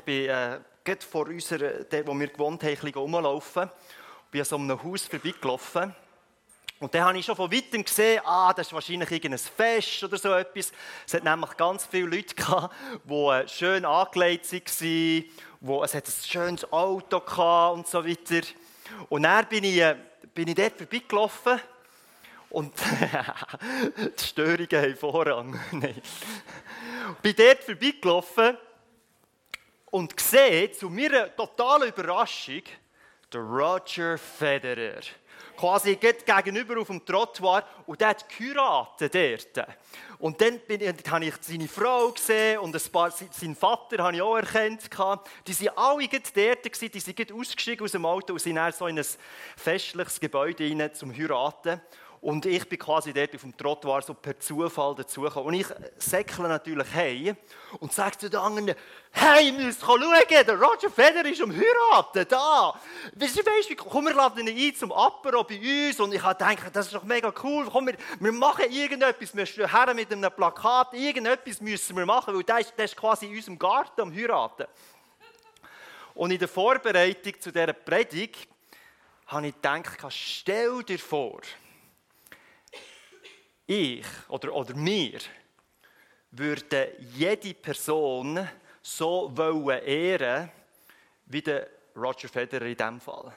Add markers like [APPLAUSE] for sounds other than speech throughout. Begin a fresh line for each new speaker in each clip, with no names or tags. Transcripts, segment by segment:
Ich bin äh, gerade vor unserer, dort, wo wir gewohnt haben, rumlaufen. Ich bin an so einem Haus vorbeigelaufen. Und dann habe ich schon von weitem gesehen, ah, das ist wahrscheinlich irgendein Fest oder so etwas. Es hat nämlich ganz viele Leute gehabt, die äh, schön angelegt waren, wo es hat ein schönes Auto gehabt und so weiter. Und dann bin ich, äh, bin ich dort vorbeigelaufen und [LAUGHS] die Störungen haben Vorrang. [LAUGHS] Nein. Bin dort vorbeigelaufen und gesehen, zu meiner totalen Überraschung, der Roger Federer. Quasi gegenüber auf dem Trottoir und der hat geheiratet dort. Und dann bin ich, habe ich seine Frau gesehen und ein paar, seinen Vater habe ich auch erkannt. Die waren alle dort, gewesen, die sind ausgestiegen aus dem Auto und sind dann so in ein festliches Gebäude rein zum Heiraten. Und ich bin quasi dort auf dem Trottoir so per Zufall dazugekommen. Und ich säckle natürlich hey und sage zu den anderen, hey, ihr müsst schauen, der Roger Federer ist am Heiraten, da. Weißt du, weißt, komm, wir laden ihn ein zum Apero bei uns. Und ich habe das ist doch mega cool. Komm, wir, wir machen irgendetwas. Wir stehen her mit einem Plakat. Irgendetwas müssen wir machen, weil der ist, der ist quasi in unserem Garten am Heiraten. Und in der Vorbereitung zu dieser Predigt habe ich gedacht, stell dir vor, ich oder, oder wir würden jede Person so wollen ehren, wie der Roger Federer in diesem Fall.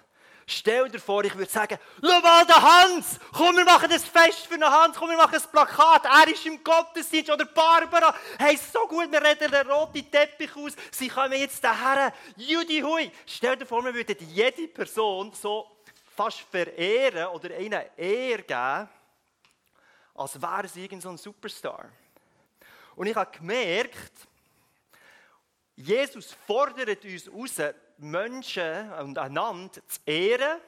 Stell dir vor, ich würde sagen, schau mal den Hans, komm, wir machen das Fest für den Hans, komm, wir machen ein Plakat, er ist im Gottesdienst, oder Barbara, hey, so gut, wir reden den roten Teppich aus, sie kommen jetzt daher, Judy Hui. Stell dir vor, wir würden jede Person so fast verehren oder ihnen Ehr geben, als wäre sie irgendein so Superstar. Und ich habe gemerkt, Jesus fordert uns raus, Menschen und einander zu ehren,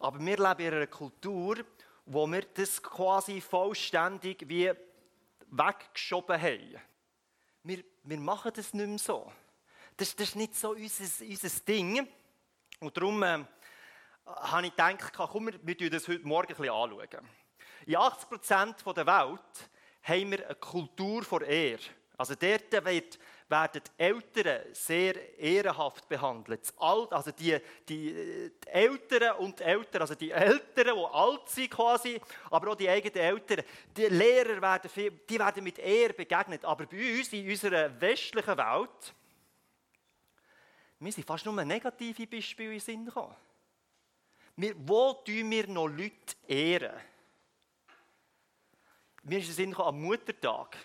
aber wir leben in einer Kultur, wo wir das quasi vollständig wie weggeschoben haben. Wir, wir machen das nicht mehr so. Das, das ist nicht so unser, unser Ding. Und darum äh, habe ich gedacht, komm, wir, wir das heute Morgen ein bisschen anschauen. In 80 Prozent der Welt haben wir eine Kultur vor Ehre. Also dort wird, werden die Eltern sehr ehrenhaft behandelt. Also die, die, die Eltern und die Eltern, also die Eltern, die alt sind quasi, aber auch die eigenen Eltern, die Lehrer werden, viel, die werden mit Ehre begegnet. Aber bei uns, in unserer westlichen Welt, wir sind fast nur negative Beispiele in den Sinn gekommen. Wo tun wir noch Leute ehren? Mir ist es Sinn am Muttertag.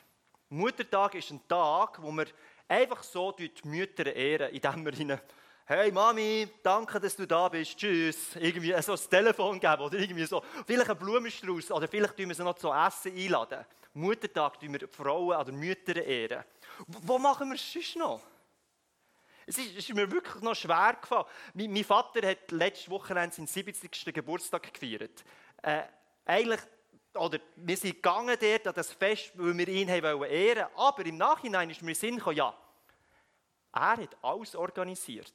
Muttertag ist ein Tag, wo wir einfach so die Mütter ehren, indem wir ihnen Hey Mami, danke, dass du da bist. Tschüss. Irgendwie so ein Telefon geben oder irgendwie so. Vielleicht ein Blumenstrauß oder vielleicht tun wir sie noch zu essen einladen. Muttertag tun wir Frauen oder Mütter ehren. Wo machen wir es sonst noch? Es ist, ist, mir wirklich noch schwer gefallen. Mein, mein Vater hat letzte Woche seinen 70. Geburtstag gefeiert. Äh, eigentlich oder wir sind gegangen dort an das Fest, weil wir ihn haben ehren wollten. Aber im Nachhinein ist mir Sinn gekommen, ja, er hat alles organisiert.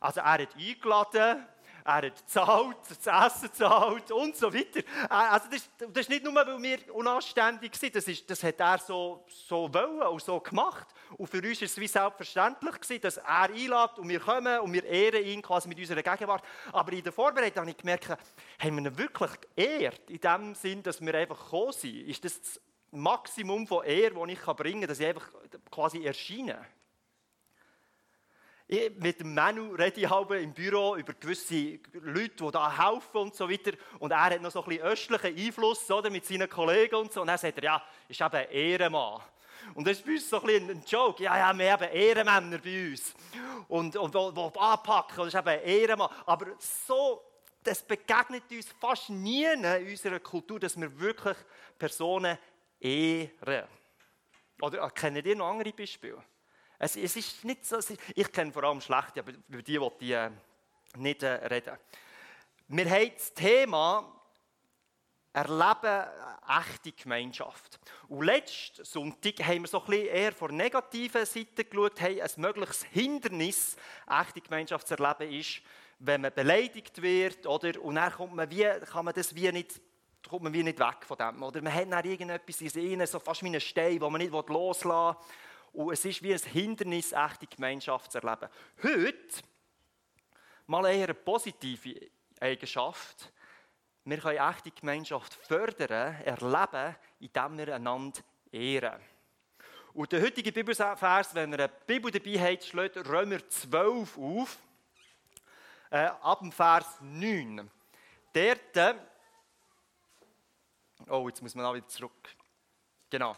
Also er hat eingeladen, er hat gezahlt, das Essen gezahlt und so weiter. Äh, also das, das ist nicht nur, weil wir unanständig sind, das, ist, das hat er so, so wollen und so gemacht. Und für uns war es wie selbstverständlich, gewesen, dass er einlädt und wir kommen und wir ehren ihn quasi mit unserer Gegenwart. Aber in der Vorbereitung habe ich gemerkt, haben wir ihn wirklich geehrt, in dem Sinn, dass wir einfach gekommen sind. Ist das das Maximum von Ehre, das ich bringen kann, dass ich einfach quasi erscheine? Mit dem Manu rede ich halb im Büro über gewisse Leute, die da helfen und so weiter. Und er hat noch so ein bisschen östlichen Einfluss oder, mit seinen Kollegen und so. Und dann sagt er, ja, ist eben Ehrenmann. Und das ist bei uns so ein, bisschen ein Joke. Ja, ja, wir haben Ehrenmänner bei uns. Und, und die anpacken, das ist eben Ehrenmann. Aber so, das begegnet uns fast nie in unserer Kultur, dass wir wirklich Personen ehren. Oder kennt ihr noch andere Beispiele? Es, es ist nicht so, ich kenne vor allem schlechte, aber über die wollte ich äh, nicht äh, reden. Wir haben das Thema Erleben echte Gemeinschaft. Und letzten Sonntag haben wir so ein bisschen eher von der negativen Seite geschaut, hey, ein mögliches Hindernis, echte Gemeinschaft zu erleben, ist, wenn man beleidigt wird, oder? Und dann kommt man wie, kann man das wie nicht kommt man wie nicht weg von dem. Oder man hat dann irgendetwas in sich, so fast wie einen Stein, den man nicht loslassen will. Und es ist wie ein Hindernis, echte Gemeinschaft zu erleben. Heute mal eher eine positive Eigenschaft. Wir können echte Gemeinschaft fördern, erleben, indem wir einander ehren. Und der heutige Bibelvers, wenn ihr eine Bibel dabei habt, schlägt Römer 12 auf, äh, ab dem Vers 9. Dort, oh, jetzt muss man auch wieder zurück. Genau.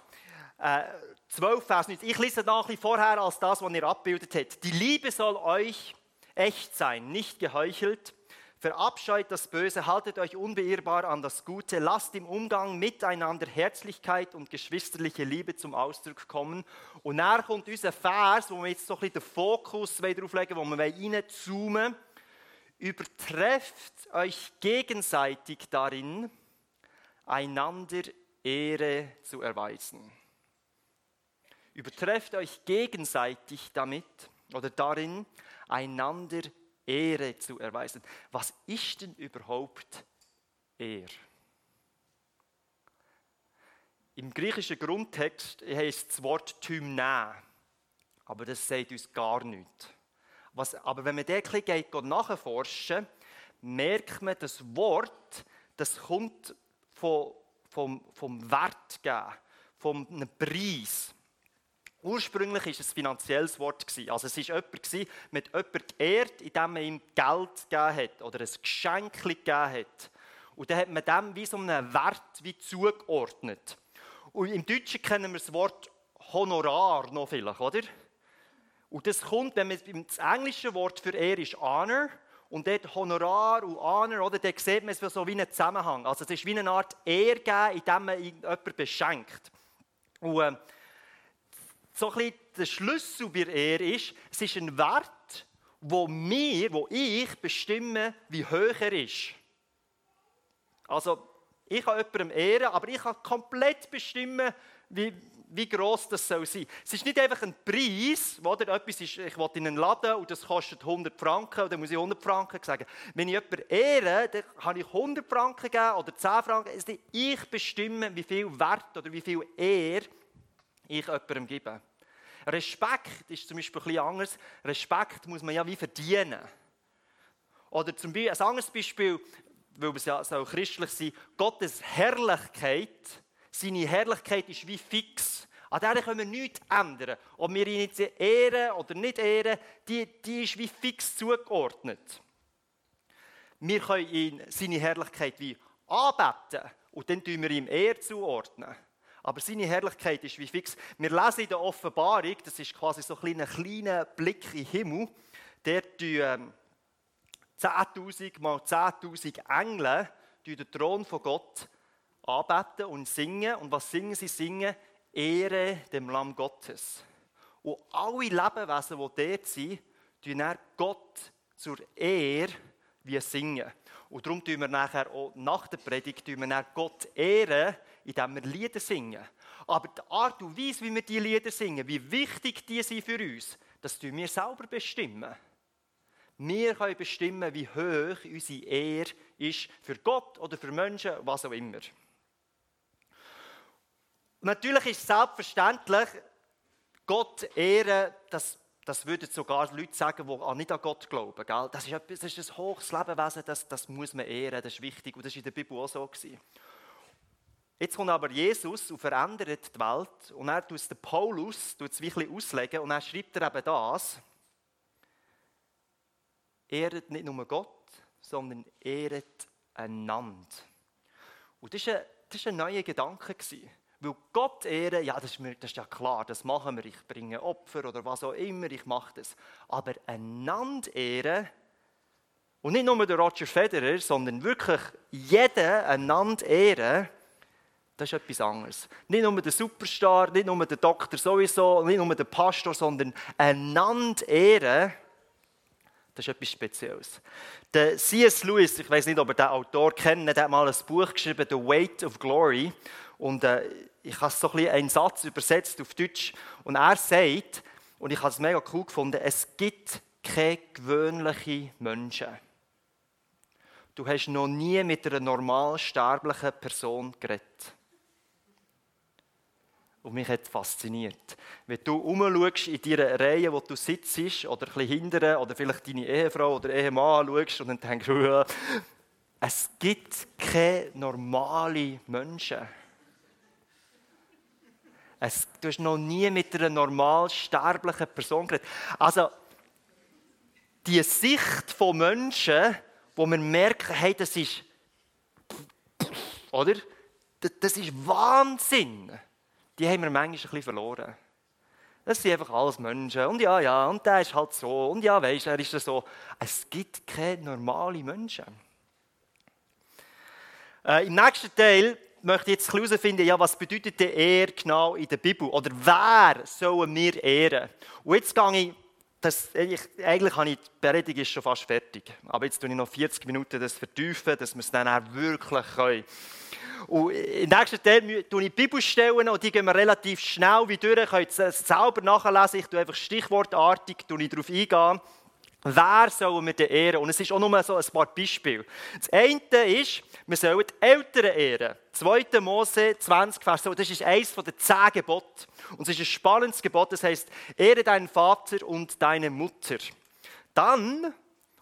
Äh, 12, Vers 9. Ich lese noch ein bisschen vorher als das, was ihr abbildet habt. Die Liebe soll euch echt sein, nicht geheuchelt. Verabscheut das Böse, haltet euch unbeirrbar an das Gute, lasst im Umgang miteinander Herzlichkeit und geschwisterliche Liebe zum Ausdruck kommen. Und nachher kommt unser Vers, wo wir jetzt so ein bisschen den Fokus darauf legen, wo wir reinzoomen Übertrefft euch gegenseitig darin, einander Ehre zu erweisen. Übertrefft euch gegenseitig damit oder darin, einander Ehre zu erweisen. Was ist denn überhaupt Ehre? Im griechischen Grundtext heißt das Wort Tymna, aber das sagt uns gar nichts. Was, aber wenn man dort geht, nachforschen, merkt man, das Wort, das kommt vom, vom, vom Wert geben, vom Preis. Ursprünglich war es ein finanzielles Wort. Also es war jemand, mit jemandem geehrt, indem man ihm Geld gegeben hat oder ein Geschenk gegeben hat. Und dann hat man dem wie so einen Wert wie zugeordnet. Und im Deutschen kennen wir das Wort Honorar noch vielleicht, oder? Und das kommt, wenn man das englische Wort für Ehre ist Honor und dort Honorar und Honor, oder, dort sieht man es so wie einen Zusammenhang. Also es ist wie eine Art Ehre geben, indem man jemanden beschenkt. Und, äh, so ein der Schlüssel bei Ehre ist, es ist ein Wert, wo mir, wo ich bestimme, wie hoch er ist. Also, ich kann jemandem ehren, aber ich kann komplett bestimmen, wie, wie gross das soll sein. Es ist nicht einfach ein Preis, wo etwas ist, ich will in einen Laden und das kostet 100 Franken und dann muss ich 100 Franken sagen. Wenn ich jemanden ehre, dann kann ich 100 Franken geben oder 10 Franken. Also ich bestimme, wie viel Wert oder wie viel Ehre ich jemandem gebe. Respekt ist zum Beispiel etwas anders. Respekt muss man ja wie verdienen. Oder zum Beispiel, ein anderes Beispiel, weil es ja so christlich sein Gottes Herrlichkeit, seine Herrlichkeit ist wie fix. An der können wir nichts ändern. Ob wir ihn jetzt ehren oder nicht ehren, die, die ist wie fix zugeordnet. Wir können ihn, seine Herrlichkeit wie anbeten und dann tun wir ihm Ehr zuordnen. Aber seine Herrlichkeit ist wie fix. Wir lesen in der Offenbarung, das ist quasi so ein kleiner, Blick in den Himmel, der ähm, 10.000 mal 10.000 Engel den Thron von Gott anbeten und singen. Und was singen sie? Singen Ehre dem Lamm Gottes. Und alle Lebewesen, die dort sind, tun Gott zur Ehre wie singen. Und darum tun wir nachher auch nach der Predigt tun wir Gott ehren, indem wir Lieder singen. Aber die Art und Weise, wie wir diese Lieder singen, wie wichtig die sind für uns, das tun wir selber bestimmen. Wir können bestimmen, wie hoch unsere Ehre ist für Gott oder für Menschen, was auch immer. Natürlich ist es selbstverständlich, Gott ehren, das das würden sogar Leute sagen, die nicht an Gott glauben. Gell? Das, ist das ist ein hohes Lebewesen, das, das muss man ehren, das ist wichtig. Und das war in der Bibel auch so. Gewesen. Jetzt kommt aber Jesus und verändert die Welt. Und er tut den Paulus tut es wirklich auslegen. Und er schreibt eben das. Ehret nicht nur Gott, sondern ehret einander. Und das war ein, ein neuer Gedanke. Weil Gott ehren, ja, das ist, mir, das ist ja klar, das machen wir. Ich bringe Opfer oder was auch immer, ich mache das. Aber einander ehren, und nicht nur der Roger Federer, sondern wirklich jeden einander ehren, das ist etwas anderes. Nicht nur der Superstar, nicht nur der Doktor sowieso, nicht nur der Pastor, sondern einander ehren, das ist etwas Spezielles. Der C.S. Lewis, ich weiß nicht, ob ihr den Autor kennt, der hat mal ein Buch geschrieben, The Weight of Glory. Und äh, ich habe so ein einen Satz übersetzt auf Deutsch. Und er sagt, und ich habe es mega cool gefunden, es gibt keine gewöhnlichen Menschen. Du hast noch nie mit einer normal sterblichen Person geredet. Und mich hat fasziniert. Wenn du umschaust in deiner Reihe, wo du sitzt, oder ein bisschen hinterher, oder vielleicht deine Ehefrau oder Ehemann anschaust und dann denkst du, [LAUGHS] ja, es gibt keine normalen Menschen. Es, du hast noch nie mit einer normal sterblichen Person geredet. Also, die Sicht von Menschen, wo man merkt, hey, das ist, oder? Das ist Wahnsinn. Die haben wir manchmal ein bisschen verloren. Das sind einfach alles Menschen. Und ja, ja, und der ist halt so. Und ja, weisst er ist so. Es gibt keine normalen Menschen. Äh, Im nächsten Teil möchte ich jetzt herausfinden, ja, was bedeutet die Ehre genau in der Bibel? Oder wer sollen wir ehren? Und jetzt gehe ich, das, ich, eigentlich habe ich, die Predigt ist schon fast fertig. Aber jetzt tue ich noch 40 Minuten das vertiefen, dass wir es dann auch wirklich können. Und im nächsten Teil tue ich Bibelstellen und die gehen wir relativ schnell wie durch. Ihr könnt es selber nachlesen. Ich tue einfach stichwortartig darauf eingehen. Wer sollen wir denn ehren? Und es ist auch nur so ein paar Beispiele. Das eine ist, wir sollen die Eltern ehren. 2. Mose 20, Vers so. Das ist eines der zehn Gebote. Und es ist ein spannendes Gebot. Das heißt, ehre deinen Vater und deine Mutter. Dann,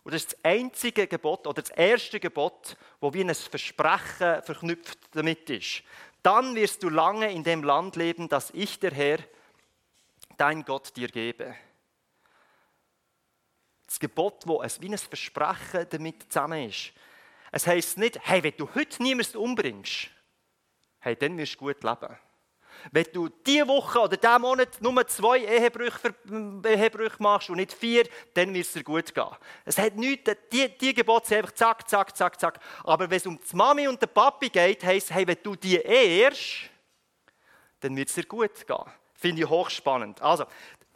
und das ist das einzige Gebot oder das erste Gebot, wo wie ein Versprechen verknüpft damit ist. Dann wirst du lange in dem Land leben, das ich, der Herr, dein Gott, dir gebe das Gebot, wo es wie ein Versprechen damit zusammen ist. Es heisst nicht, hey, wenn du heute niemanden umbringst, hey, dann wirst du gut leben. Wenn du diese Woche oder diesen Monat nur zwei Ehebrüche, Ehebrüche machst und nicht vier, dann wird es dir gut gehen. Es hat nichts, die, die Gebote sind einfach zack, zack, zack, zack. Aber wenn es um die Mami und den Papi geht, heisst es, hey, wenn du die ehrst, dann wird es dir gut gehen. Finde ich hochspannend. Also,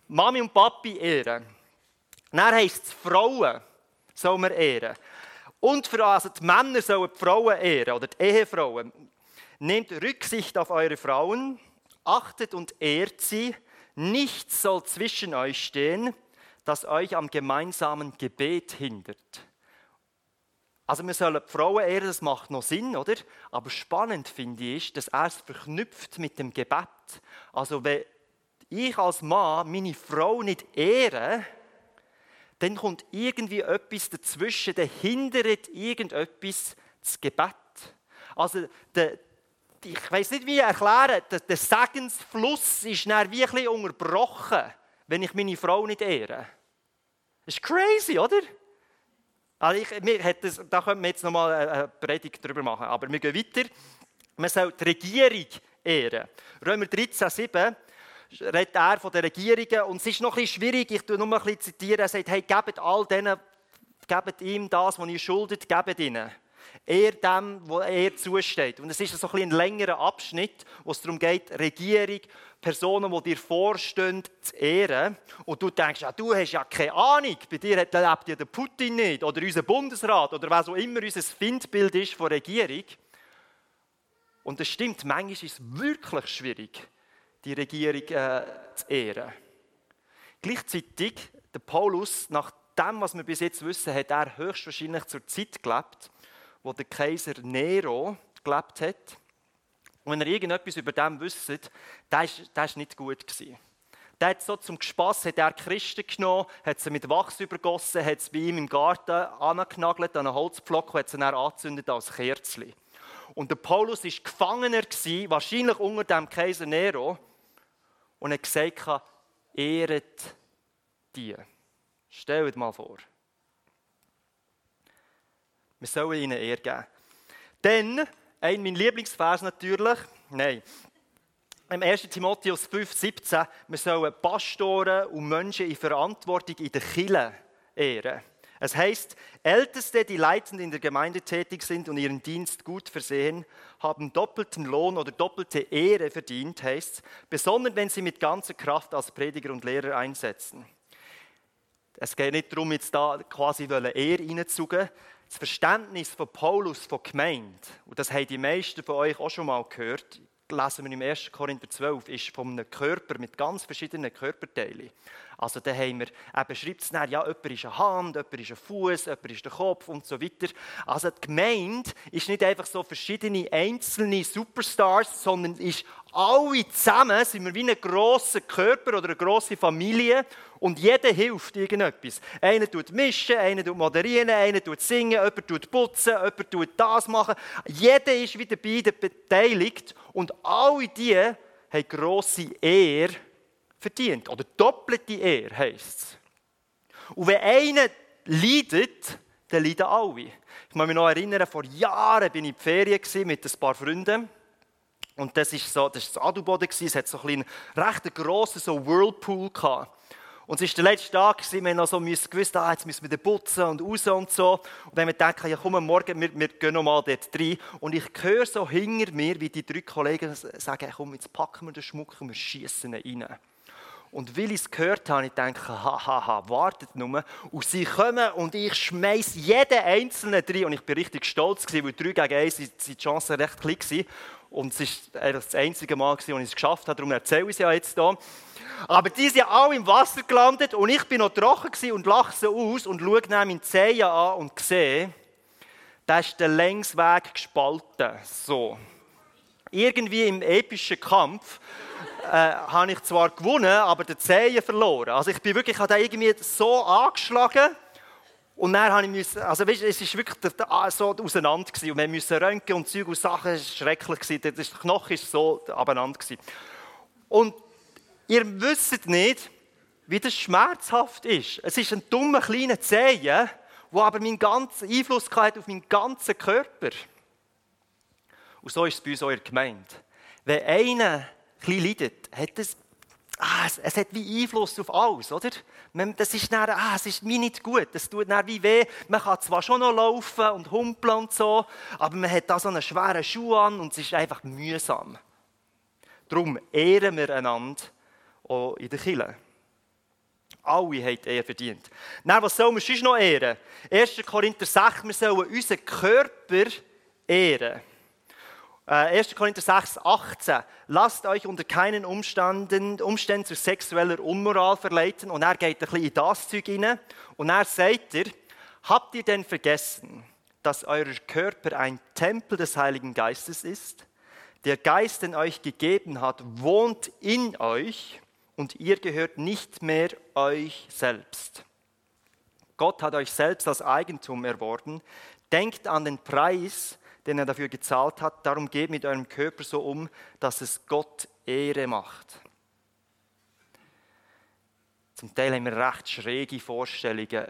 Mami und Papi ehren. Dann heisst es, Frauen sollen wir ehren. Und für also die Männer sollen die Frauen ehren, oder die Ehefrauen. Nehmt Rücksicht auf eure Frauen, achtet und ehrt sie. Nichts soll zwischen euch stehen, das euch am gemeinsamen Gebet hindert. Also wir sollen die Frauen ehren, das macht noch Sinn, oder? Aber spannend finde ich, dass er es verknüpft mit dem Gebet. Also wenn ich als Mann meine Frau nicht ehre, dann kommt irgendwie etwas dazwischen, der hindert irgendetwas das Gebet. Also der, ich weiß nicht, wie erklären, der, der Segensfluss ist dann wie ein bisschen unterbrochen, wenn ich meine Frau nicht ehre. Das ist crazy, oder? Also ich, mir das, da könnten wir jetzt nochmal eine Predigt darüber machen. Aber wir gehen weiter. Man soll die Regierung ehren. Römer 13, 7 redet er von den Regierungen. Und es ist noch ein bisschen schwierig, ich tue nur ein bisschen. Er sagt, hey, gebt all denen, gebt ihm das, was ihr schuldet, gebt ihnen. Er dem, wo er zusteht. Und es ist so ein, ein längerer Abschnitt, wo es darum geht, Regierung, Personen, die dir vorstehen, zu ehren. Und du denkst, ja, du hast ja keine Ahnung, bei dir lebt ja der Putin nicht oder unser Bundesrat oder was auch immer unser Findbild ist von Regierung. Und es stimmt, manchmal ist es wirklich schwierig, die Regierung äh, zu ehren. Gleichzeitig, der Paulus, nach dem, was wir bis jetzt wissen, hat er höchstwahrscheinlich zur Zeit gelebt, wo der Kaiser Nero gelebt hat. Und wenn ihr irgendetwas über dem wisst, das war nicht gut. Gewesen. Der hat so zum Spass hat er Christen genommen, hat sie mit Wachs übergossen, hat sie bei ihm im Garten angenagelt an einen Holzpflock und hat sie dann angezündet als Kerzchen. Und der Paulus war Gefangener, wahrscheinlich unter dem Kaiser Nero und er gesagt hat, ehret die. Stellt mal vor. Wir sollen ihnen Ehre geben. Dann, ein mein Lieblingsvers natürlich, nein, im 1. Timotheus 5, 17, wir sollen Pastoren und Menschen in Verantwortung in der Kirche ehren. Es heißt, Älteste, die leitend in der Gemeinde tätig sind und ihren Dienst gut versehen, haben doppelten Lohn oder doppelte Ehre verdient, heißt besonders wenn sie mit ganzer Kraft als Prediger und Lehrer einsetzen. Es geht nicht darum, jetzt da quasi Ehre reinzugen. Das Verständnis von Paulus von Gemeinde, und das haben die meisten von euch auch schon mal gehört, lesen wir im 1. Korinther 12, ist von einem Körper mit ganz verschiedenen Körperteilen. Also da haben wir, eben schreibt es dann, ja, jemand ist eine Hand, jemand ist ein Fuß, jemand ist der Kopf und so weiter. Also die Gemeinde ist nicht einfach so verschiedene einzelne Superstars, sondern ist alle zusammen, sind wir wie ein grosser Körper oder eine grosse Familie und jeder hilft irgendetwas. Einer tut mischen, einer tut moderieren, einer tut singen, jemand tut putzen, jemand tut das machen. Jeder ist wieder dabei, beteiligt und alle die haben grosse Ehre verdient. Oder doppelte Ehre heisst es. Und wenn einer leidet, dann leiden alle. Ich kann mich noch erinnern, vor Jahren bin ich in die Ferien mit ein paar Freunden. Und das war so, das, das Adelboden, es hat so einen recht grossen so Whirlpool gehabt. Und es war der letzte Tag, wir haben noch so gewusst, ah, jetzt müssen wir den putzen und raus und so. Und dann haben wir gedacht, ja komm, morgen, wir, wir gehen noch mal dort rein. Und ich höre so hinter mir, wie die drei Kollegen sagen, komm, jetzt packen wir den Schmuck und wir schießen ihn rein. Und weil ich es gehört habe, ich denke, haha, ha, wartet nur. Und sie kommen und ich schmeiße jeden Einzelnen rein. Und ich bin richtig stolz, gewesen, weil drei gegen eins sind die Chancen recht klein waren. Und es war das einzige Mal, wo ich es geschafft habe, darum erzähle ich es ja jetzt hier. Aber die sind alle im Wasser gelandet und ich bin noch trocken und lache sie aus und schaue dann meinen Zehen an und sehe, da ist der Längsweg gespalten. So. Irgendwie im epischen Kampf äh, habe ich zwar gewonnen, aber den Zehen verloren. Also ich bin wirklich, ich habe irgendwie so angeschlagen und dann habe ich müssen, also weißt, es ist wirklich so auseinander gewesen. und wir mussten röntgen und Zeug und Sachen, es war schrecklich gewesen. Der Knochen war so abeinander gewesen. Und ihr wisst nicht, wie das schmerzhaft ist. Es ist ein dummer kleiner Zehen, der aber meinen ganzen Einfluss hat auf meinen ganzen Körper. Und so ist es bei uns eurer Gemeinde. Wenn einer ein bisschen leidet, hat das ah, es, es, hat wie Einfluss auf alles, oder? Das ist dann, ah, es ist mir nicht gut, es tut dann wie weh. Man kann zwar schon noch laufen und humpeln und so, aber man hat da so einen schweren Schuh an und es ist einfach mühsam. Darum ehren wir einander auch in der Kirche. Alle haben Ehre verdient. Dann, was sollen wir sonst noch ehren? 1. Korinther 6, wir sollen unseren Körper ehren. 1. Äh, Korinther 6, 18. Lasst euch unter keinen Umständen, Umständen zu sexueller Unmoral verleiten. Und er geht ein bisschen in das Zeug rein. Und er sagt er, habt ihr denn vergessen, dass euer Körper ein Tempel des Heiligen Geistes ist? Der Geist, den euch gegeben hat, wohnt in euch und ihr gehört nicht mehr euch selbst. Gott hat euch selbst als Eigentum erworben. Denkt an den Preis, den er dafür gezahlt hat. Darum geht mit eurem Körper so um, dass es Gott Ehre macht. Zum Teil haben wir recht schräge Vorstellungen,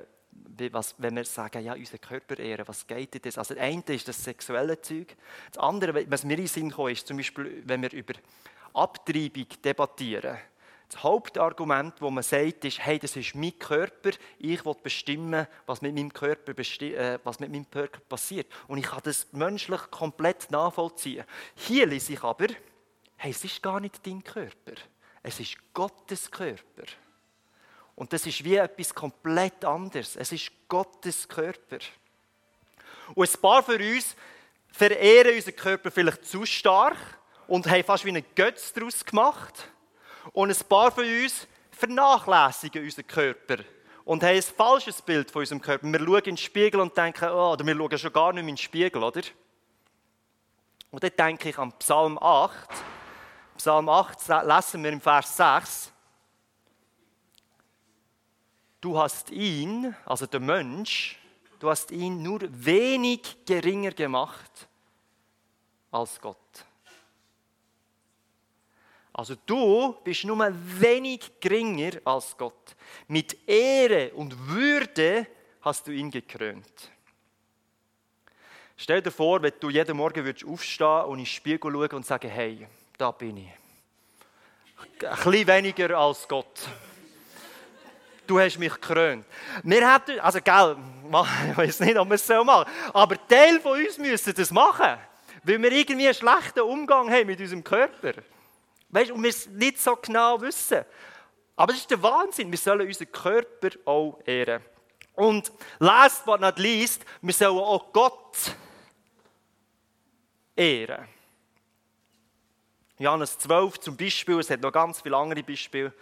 was, wenn wir sagen, ja, unser Körper ehren, was geht das? Also, das eine ist das sexuelle Zeug. Das andere, was mir in den Sinn kommt, ist zum Beispiel, wenn wir über Abtreibung debattieren. Das Hauptargument, das man sagt, ist, hey, das ist mein Körper, ich will bestimmen, was mit meinem Körper, äh, was mit meinem Körper passiert. Und ich kann das menschlich komplett nachvollziehen. Hier lese ich aber, hey, es ist gar nicht dein Körper, es ist Gottes Körper. Und das ist wie etwas komplett anderes. Es ist Gottes Körper. Und ein paar von uns verehren unseren Körper vielleicht zu stark und haben fast wie einen Götz daraus gemacht. Und ein paar von uns vernachlässigen unseren Körper und haben ein falsches Bild von unserem Körper. Wir schauen in den Spiegel und denken, oh, oder wir schauen schon gar nicht mehr in den Spiegel, oder? Und dann denke ich an Psalm 8. Psalm 8 lesen wir im Vers 6. Du hast ihn, also der Mensch, du hast ihn nur wenig geringer gemacht als Gott. Also du bist nur wenig geringer als Gott. Mit Ehre und Würde hast du ihn gekrönt. Stell dir vor, wenn du jeden Morgen würdest aufstehen und in den Spiegel schauen und sagen, hey, da bin ich. Ein bisschen weniger als Gott. Du hast mich gekrönt. Wir hätten, also gell, [LAUGHS] ich weiß nicht, ob wir es so machen, aber Teil von uns müssen das machen, weil wir irgendwie einen schlechten Umgang haben mit unserem Körper. Weißt, und wir es nicht so genau wissen. Aber das ist der Wahnsinn. Wir sollen unseren Körper auch ehren. Und last but not least, wir sollen auch Gott ehren. Johannes 12 zum Beispiel, es hat noch ganz viele andere Beispiele.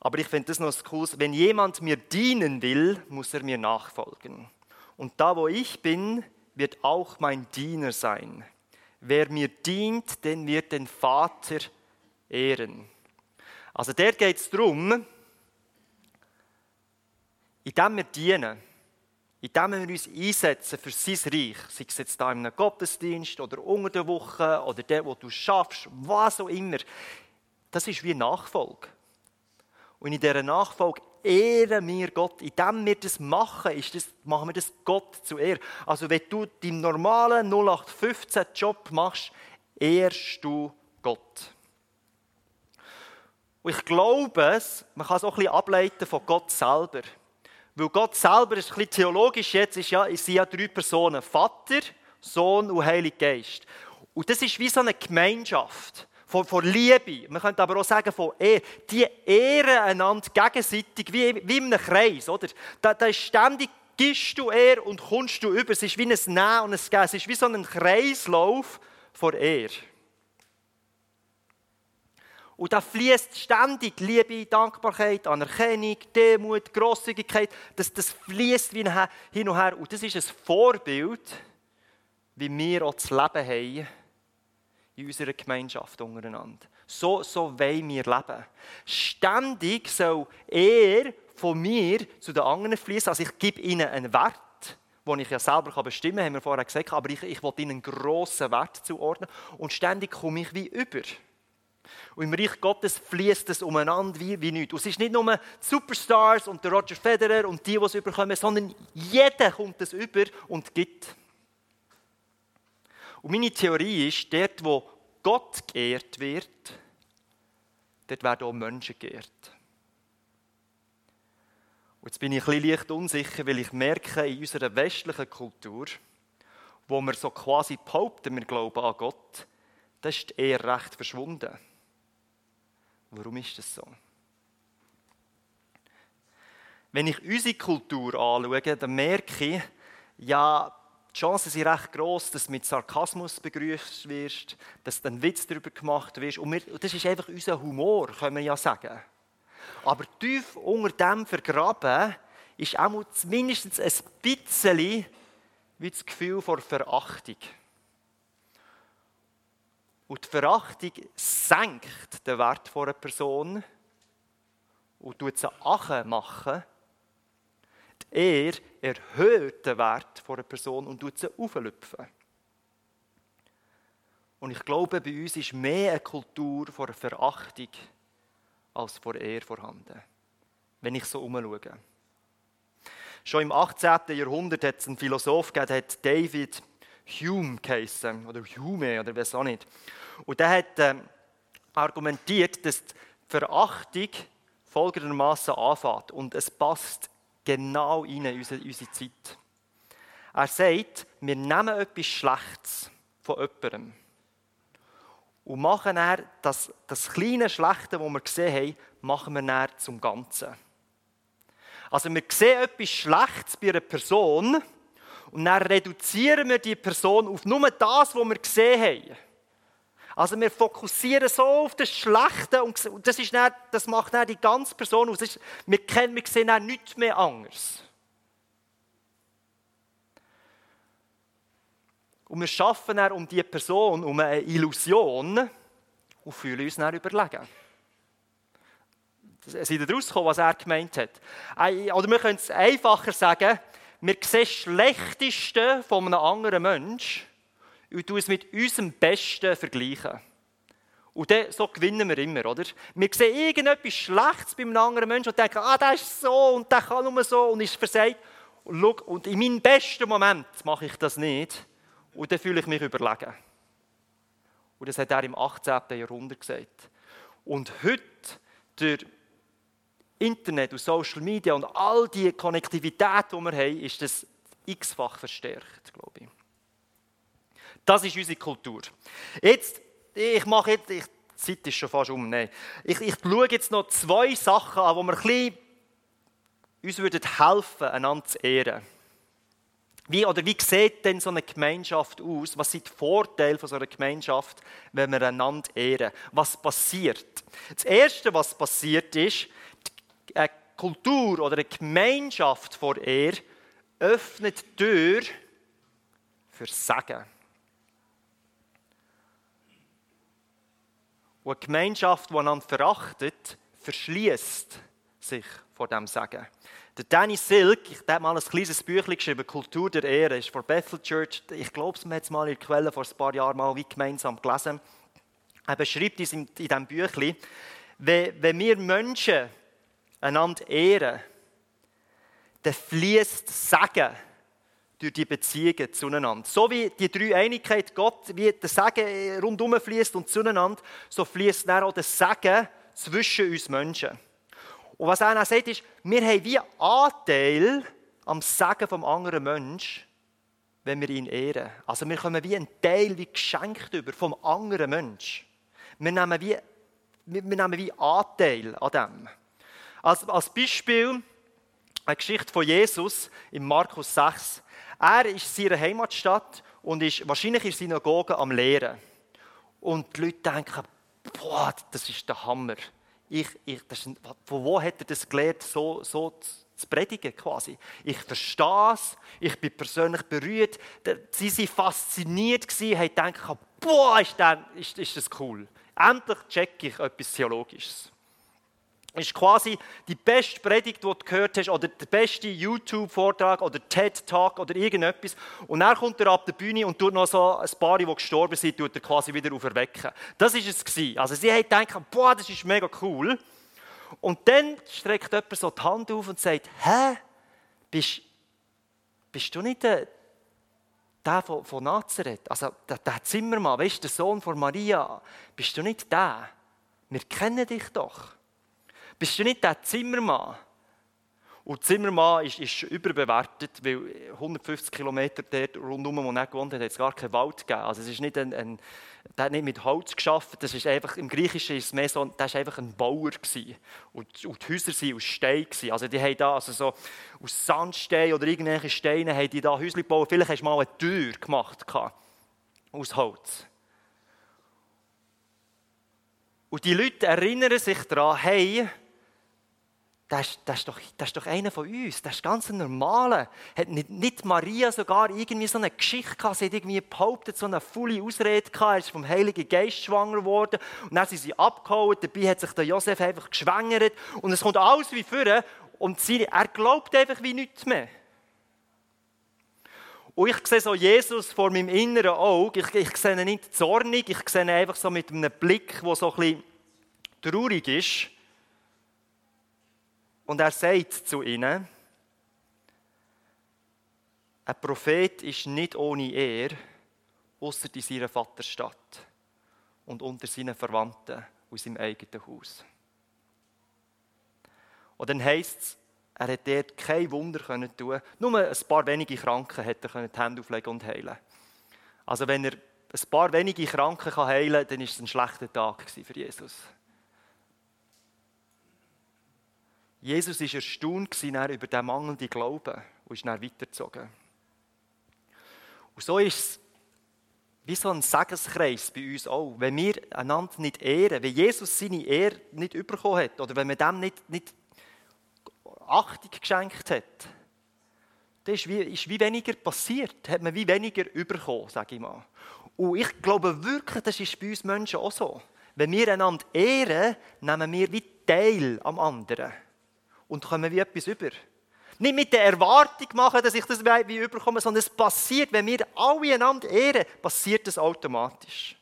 Aber ich finde das noch cool. Wenn jemand mir dienen will, muss er mir nachfolgen. Und da, wo ich bin, wird auch mein Diener sein. Wer mir dient, den wird den Vater ehren. Also der geht es darum, indem wir dienen, indem wir uns einsetzen für sein Reich, sei es jetzt da in einem Gottesdienst oder unter der Woche oder der, wo du schaffst, was auch immer, das ist wie Nachfolge. Und in dieser Nachfolge ehren wir Gott. Indem wir das machen, ist das, machen wir das Gott zu Ehr. Also wenn du deinen normalen 0815-Job machst, ehrst du Gott. Und ich glaube es, man kann es auch ein bisschen ableiten von Gott selber. Weil Gott selber ist ein bisschen theologisch jetzt, ist ja, es sind ja drei Personen. Vater, Sohn und Heiliger Geist. Und das ist wie so eine Gemeinschaft von, von Liebe. Man könnte aber auch sagen von Ehe. Die ehren einander gegenseitig wie, wie in einem Kreis. Oder? Da, da ist ständig gibst du Ehr und kommst du über. Es ist wie ein Nehmen und ein Geben. Es ist wie so ein Kreislauf von Ehr. Und da fließt ständig Liebe, Dankbarkeit, Anerkennung, Demut, Grosszügigkeit. Das, das fließt wie hin und her. Und das ist ein Vorbild, wie wir auch das Leben haben in unserer Gemeinschaft untereinander. So, so wollen wir leben. Ständig soll er von mir zu den anderen fließen. Also ich gebe ihnen einen Wert, den ich ja selber bestimmen kann, haben wir vorher gesagt, aber ich, ich will ihnen einen grossen Wert zuordnen und ständig komme ich wie über. Und im Reich Gottes fließt es umeinander wie, wie nichts. Und es ist nicht nur die Superstars und der Roger Federer und die, die es überkommen, sondern jeder kommt es über und gibt. Und meine Theorie ist, dort, wo Gott geehrt wird, dort werden auch Menschen geehrt. Und jetzt bin ich ein bisschen leicht unsicher, weil ich merke, in unserer westlichen Kultur, wo wir so quasi behaupten, wir glauben an Gott, da ist eher recht verschwunden. Warum ist das so? Wenn ich unsere Kultur anschaue, dann merke ich, ja, die Chancen sind recht groß, dass du mit Sarkasmus begrüßt wirst, dass dann Witz darüber gemacht wird. Und, wir, das ist einfach unser Humor, können wir ja sagen. Aber tief unter dem vergraben ist auch mindestens ein bisschen wie das Gefühl vor Verachtung. Und die Verachtung senkt den Wert einer Person und tut sie machen. Die Ehre erhöht den Wert einer Person und tut sie auflüpfen. Und ich glaube, bei uns ist mehr eine Kultur vor Verachtung als vor Ehre vorhanden, wenn ich so umschaue. Schon im 18. Jahrhundert hat es einen Philosoph gegeben, David Hume geheißen, oder Hume, oder weiß auch nicht. Und der hat äh, argumentiert, dass die Verachtung folgendermaßen anfängt und es passt genau in unsere, unsere Zeit. Er sagt, wir nehmen etwas Schlechtes von jemandem und machen dann das, das kleine Schlechte, das wir gesehen haben, machen wir dann zum Ganzen. Also wir sehen etwas Schlechtes bei einer Person und dann reduzieren wir die Person auf nur das, was wir gesehen haben. Also wir fokussieren so auf das Schlechte und das, ist dann, das macht dann die ganze Person aus. Ist, wir, kennen, wir sehen dann nichts mehr anders. Und wir schaffen dann um diese Person, um eine Illusion und fühlen uns dann überlegen. Seid ihr daraus gekommen, was er gemeint hat? Oder wir können es einfacher sagen, wir sehen das Schlechteste von einem anderen Menschen und es mit unserem Besten vergleichen. Und dann, so gewinnen wir immer, oder? Wir sehen irgendetwas Schlechtes bei einem anderen Menschen und denken, ah, der ist so und der kann nur so und ist versagt. Und, schau, und in meinem besten Moment mache ich das nicht und dann fühle ich mich überlegen. Und das hat er im 18. Jahrhundert gesagt. Und heute, durch Internet und Social Media und all die Konnektivität, die wir haben, ist das x-fach verstärkt, glaube ich. Das ist unsere Kultur. Jetzt, ich mache jetzt, ich, die Zeit ist schon fast um, nein. Ich, ich schaue jetzt noch zwei Sachen an, die mir ein bisschen, uns würden helfen, einander zu ehren. Wie, oder wie sieht denn so eine Gemeinschaft aus? Was sind die Vorteile von so einer Gemeinschaft, wenn wir einander ehren? Was passiert? Das Erste, was passiert ist, eine Kultur oder eine Gemeinschaft vor Ehre öffnet Tür für Sagen. Und eine Gemeinschaft, die einander verachtet, verschließt sich vor dem Sagen. Der Danny Silk, ich habe mal ein kleines Büchlein geschrieben, Kultur der Ehre, ist von Bethel Church. Ich glaube, man hat es mal in der Quelle vor ein paar Jahren mal wie gemeinsam gelesen. Er beschreibt es in, diesem Büchlein, wenn wir Menschen einander ehren, dann fließt Sagen durch die Beziehungen zueinander. So wie die drei Einigkeit Gott, wie der Segen rundum fließt und zueinander, so fließt dann auch das Segen zwischen uns Menschen. Und was er dann sagt, ist, wir haben wie Anteil am Segen vom anderen Menschen, wenn wir ihn ehren. Also wir kommen wie ein Teil, wie geschenkt über vom anderen Menschen. Wir nehmen wie, wir nehmen wie Anteil an dem. Als, als Beispiel eine Geschichte von Jesus in Markus 6. Er ist in seiner Heimatstadt und ist wahrscheinlich in der Synagoge am Lehren. Und die Leute denken, boah, das ist der Hammer. Ich, ich, das von wo hat er das gelernt, so, so zu predigen quasi? Ich verstehe es, ich bin persönlich berührt. Sie waren fasziniert, haben gedacht, boah, ist, das, ist, ist das cool. Endlich checke ich etwas Theologisches ist quasi die beste Predigt, die du gehört hast, oder der beste YouTube-Vortrag oder TED-Talk oder irgendetwas. Und dann kommt er ab der Bühne und tut noch so ein paar, die gestorben sind, tut er quasi wieder auferwecken. Das war es. Gewesen. Also sie haben gedacht, boah, das ist mega cool. Und dann streckt jemand so die Hand auf und sagt, hä, bist, bist du nicht der, der von, von Nazareth? Also der, der Zimmermann, weißt du, der Sohn von Maria, bist du nicht der? Wir kennen dich doch. Bist du nicht der Zimmermann? Und Zimmermann ist, ist überbewertet, weil 150 Kilometer dort rundum, wo er gewohnt hat, hat es gar keinen Wald gegeben. Also es ist nicht ein, ein der hat nicht mit Holz geschafft, das ist einfach, im Griechischen ist es mehr so, der war einfach ein Bauer. Gewesen. Und, und die Häuser waren aus Stein. Gewesen. Also die haben da, also so aus Sandstein oder irgendwelchen Steinen, haben die da Häuser gebaut. Vielleicht hast du mal eine Tür gemacht, aus Holz. Und die Leute erinnern sich daran, hey, das ist, das, ist doch, das ist doch einer von uns, das ist ganz ein normaler. Hat nicht, nicht Maria sogar irgendwie so eine Geschichte gehabt, sie hat irgendwie behauptet, so eine volle Ausrede gehabt, er ist vom Heiligen Geist schwanger geworden und dann sind sie abgehauen, dabei hat sich der Josef einfach geschwängert und es kommt alles wie vorher und sie, er glaubt einfach wie nichts mehr. Und ich sehe so Jesus vor meinem inneren Auge, ich, ich sehe ihn nicht zornig, ich sehe ihn einfach so mit einem Blick, der so ein bisschen traurig ist. Und er sagt zu ihnen, ein Prophet ist nicht ohne Ehr, außer in seiner Vaterstadt und unter seinen Verwandten aus seinem eigenen Haus. Und dann heisst es, er hat dort kein Wunder können tun. Nur ein paar wenige Kranken hätte er die Hände auflegen und heilen. Also wenn er ein paar wenige Kranken heilen kann, dann ist es ein schlechter Tag für Jesus. Jesus war erstaunt über den mangelnden Glauben und ist dann weitergezogen. Und so ist es wie so ein Segenskreis bei uns auch. Wenn wir einander nicht ehren, wenn Jesus seine Ehre nicht bekommen hat oder wenn man dem nicht, nicht Achtung geschenkt hat, dann ist wie, ist wie weniger passiert, hat man wie weniger bekommen, sage ich mal. Und ich glaube wirklich, das ist bei uns Menschen auch so. Wenn wir einander ehren, nehmen wir wie Teil am anderen und kommen wie etwas über. Nicht mit der Erwartung machen, dass ich das wie überkomme, sondern es passiert, wenn wir alle einander ehren, passiert das automatisch.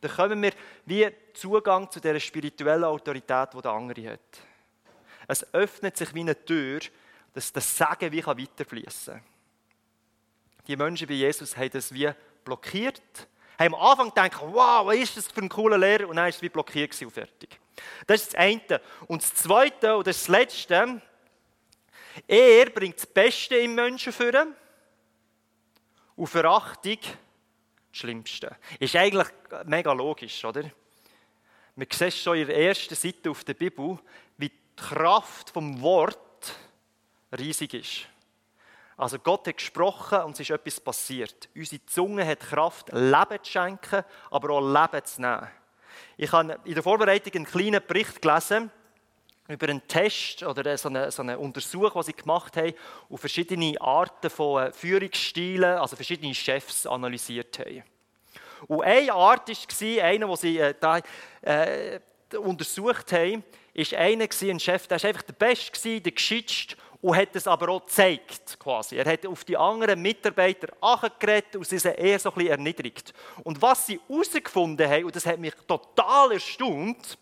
Dann kommen wir wie Zugang zu der spirituellen Autorität, die der andere hat. Es öffnet sich wie eine Tür, dass das Sagen wie weiterfließen kann. Die Menschen bei Jesus haben das wie blockiert, haben am Anfang gedacht, wow, was ist das für ein cooler Lehrer? Und dann war es wie blockiert und fertig. Das ist das eine. Und das zweite und das letzte, er bringt das Beste im Menschen führen und Verachtung das Schlimmste. Ist eigentlich mega logisch, oder? Wir sehen schon in der ersten Seite auf der Bibel, wie die Kraft vom Wort riesig ist. Also Gott hat gesprochen und es ist etwas passiert. Unsere Zunge hat Kraft, Leben zu schenken, aber auch Leben zu nehmen. Ich habe in der Vorbereitung einen kleinen Bericht gelesen über einen Test oder so einen, so einen Untersuch, den sie gemacht haben und verschiedene Arten von äh, Führungsstilen, also verschiedene Chefs analysiert haben. Und eine Art war, einer, den sie äh, da, äh, untersucht haben, ist einer, ein Chef, der war einfach der Beste, der Gescheitste und hat es aber auch gezeigt. Quasi. Er hat auf die anderen Mitarbeiter angeredet und sie sind eher so ein bisschen erniedrigt. Und was sie herausgefunden haben, und das hat mich total erstaunt,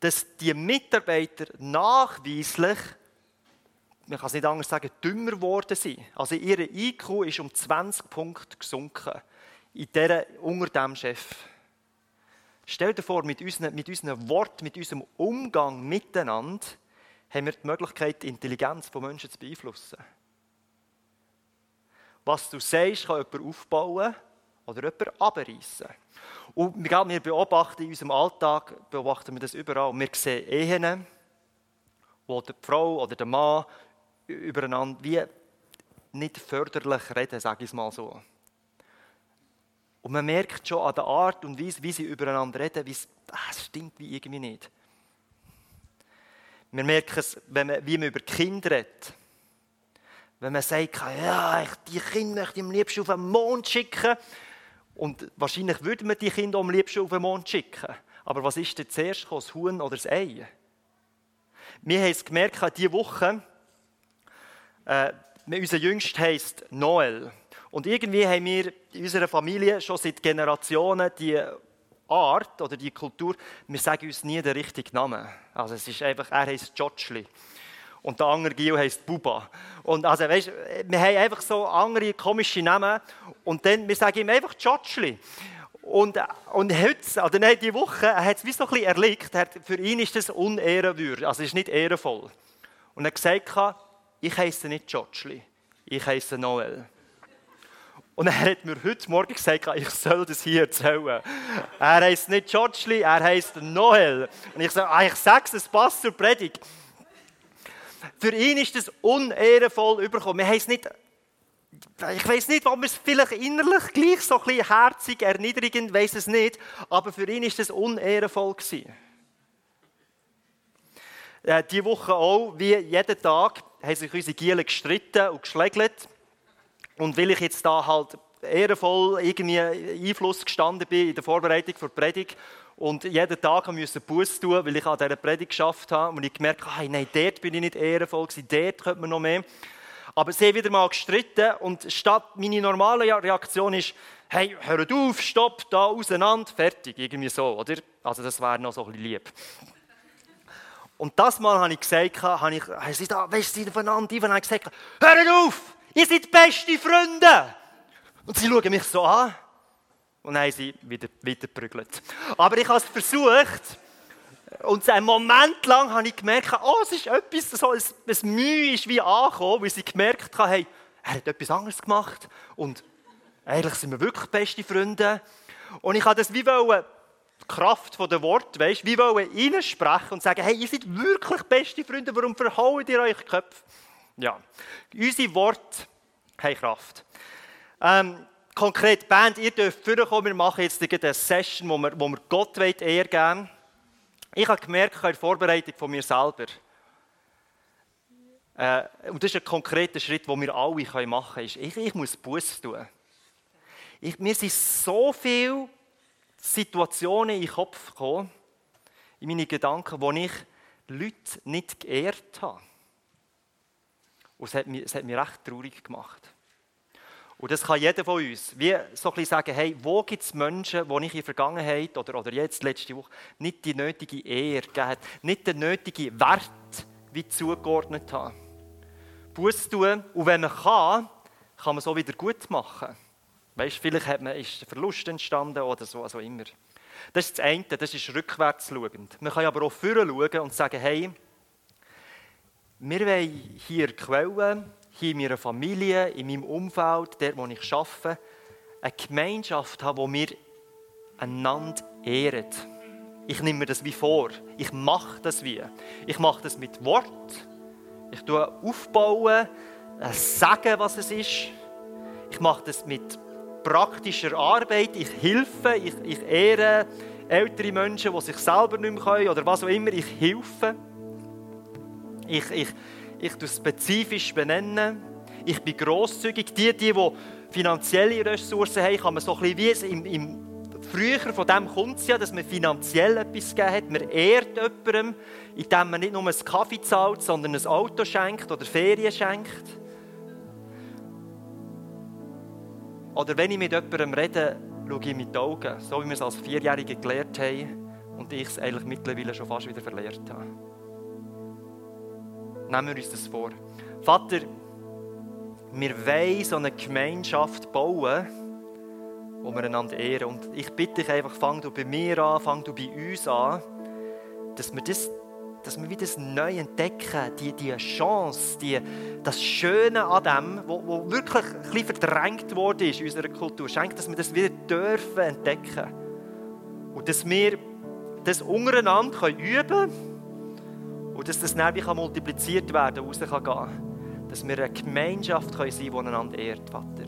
dass die Mitarbeiter nachweislich, man kann es nicht anders sagen, dümmer geworden sind. Also ihr IQ ist um 20 Punkte gesunken in dieser, unter diesem Chef. Stell dir vor, mit unseren, mit unseren Worten, mit unserem Umgang miteinander, haben wir die Möglichkeit, die Intelligenz von Menschen zu beeinflussen. Was du sagst, kann jemand aufbauen oder jemand abreißen. Und wir beobachten in unserem Alltag, beobachten wir das überall. Wir sehen Ehen, wo die Frau oder der Mann übereinander wie nicht förderlich reden, sage ich es mal so. Und man merkt schon an der Art und Weise, wie sie übereinander reden, wie es, ah, es stimmt wie irgendwie nicht. Wir merken es, wenn man, wie man über Kinder redet. Wenn man sagt, ja, ich, die Kinder möchte ich am liebsten auf den Mond schicken. Und wahrscheinlich würde man die Kinder am liebsten auf den Mond schicken. Aber was ist denn zuerst gekommen, das Huhn oder das Ei? Wir haben es gemerkt, diese Woche, äh, unser Jüngster heisst Noel. Und irgendwie haben wir in unserer Familie schon seit Generationen die Art oder die Kultur, wir sagen uns nie den richtigen Namen. Also es ist einfach, er heißt Jotschli und der andere Gil heißt Buba. Und also, weißt, wir haben einfach so andere komische Namen und dann, wir sagen ihm einfach Jotschli. Und, und heute, oder nein, diese Woche, er hat es wie so ein bisschen erlegt, für ihn ist das unehrenwürdig, also ist nicht ehrenvoll. Und er hat gesagt, ich heiße nicht Jotschli, ich heiße Noel. Und er hat mir heute Morgen gesagt, ich soll das hier erzählen. Er heißt nicht Georgely, er heißt Noel. Und ich sage, ah, ich sage es, passt zur Predigt. Für ihn ist das unehrenvoll überkommen. Wir nicht, ich weiß nicht, ob wir es vielleicht innerlich gleich so ein bisschen herzig, erniedrigend, weiß es nicht, aber für ihn ist das unehrenvoll gewesen. Äh, die Woche auch, wie jeden Tag, haben sich unsere Gielen gestritten und geschlägelt. Und weil ich jetzt da halt ehrenvoll irgendwie Einfluss gestanden bin in der Vorbereitung für die Predigt und jeden Tag musste Buß tun, weil ich an dieser Predigt geschafft habe und ich gemerkt habe, hey, nein, dort bin ich nicht ehrenvoll gewesen, dort könnte man noch mehr. Aber sie haben wieder mal gestritten und statt meine normale Reaktion ist, hey, hört auf, stopp, da auseinander, fertig, irgendwie so, oder? Also das wäre noch so ein bisschen lieb. Und das Mal habe ich gesagt, habe ich, sie da, weißt du, voneinander, habe gesagt, hört auf! Ihr seid beste Freunde. Und sie schauen mich so an. Und dann haben sie wieder, wieder. Aber ich habe es versucht. Und einen Moment lang habe ich gemerkt, oh, es ist etwas, so ein, ein Mühe ist wie angekommen, weil sie gemerkt haben, hey, er hat etwas anderes gemacht. Und eigentlich sind wir wirklich beste Freunde. Und ich habe das wie wollen, die Kraft der Worte, weißt, wie wollen ihnen sprechen und sagen, hey, ihr seid wirklich beste Freunde, warum verhaut ihr euch Köpfe? Ja, unsere Worte haben Kraft. Ähm, konkret, Band, ihr dürft vorkommen, wir machen jetzt eine Session, wo wir, wo wir Gott eher geben Ich habe gemerkt, in der Vorbereitung von mir selber, äh, und das ist ein konkreter Schritt, den wir alle machen können, ist, ich, ich muss Buß tun. Ich, mir sind so viele Situationen in den Kopf gekommen, in meine Gedanken, wo ich Leute nicht geehrt habe. Und es hat mich, es hat mich recht traurig gemacht. Und das kann jeder von uns. Wie so ein sagen, hey, wo gibt es Menschen, wo ich in der Vergangenheit oder, oder jetzt, letzte Woche, nicht die nötige Ehre gegeben habe, nicht den nötigen Wert wie zugeordnet habe. Buß tun und wenn man kann, kann man so wieder gut machen. Weißt, vielleicht hat man, ist ein Verlust entstanden oder so, also immer. Das ist das eine, das ist rückwärts schauend. Man kann aber auch vorne schauen und sagen, hey, wir wollen hier Quellen, hier in meiner Familie, in meinem Umfeld, dort, wo ich arbeite, eine Gemeinschaft haben, wo wir einander ehren. Ich nehme mir das wie vor. Ich mache das wie. Ich mache das mit Wort. Ich tue aufbauen, äh, sagen, was es ist. Ich mache das mit praktischer Arbeit. Ich helfe, ich, ich ehre, ältere Menschen, die sich selber nicht mehr können oder was auch immer. Ich helfe. Ich, ich, ich tue spezifisch benennen. Ich bin grosszügig. Die, die, die finanzielle Ressourcen haben, kann man so ein bisschen wie im, im Früher von dem kommt es ja, dass man finanziell etwas gegeben hat. Man ehrt jemandem, indem man nicht nur einen Kaffee zahlt, sondern ein Auto schenkt oder Ferien schenkt. Oder wenn ich mit jemandem rede, schaue ich mit den Augen, so wie wir es als Vierjährige gelernt haben und ich es eigentlich mittlerweile schon fast wieder verlernt habe. Nehmen wir uns das vor. Vater, wir wollen so eine Gemeinschaft bauen, wo wir einander ehren. Und ich bitte dich einfach, fang du bei mir an, fang du bei uns an, dass wir das, dass wir wieder das neu entdecken, die, die Chance, die, das Schöne an dem, wo, wo wirklich ein bisschen verdrängt worden ist in unserer Kultur. Schenk, dass wir das wieder dürfen entdecken. Und dass wir das untereinander können üben können und dass das dann wie multipliziert werden kann gehen. Dass wir eine Gemeinschaft sein können, die einander ehrt, Vater.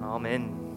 Amen.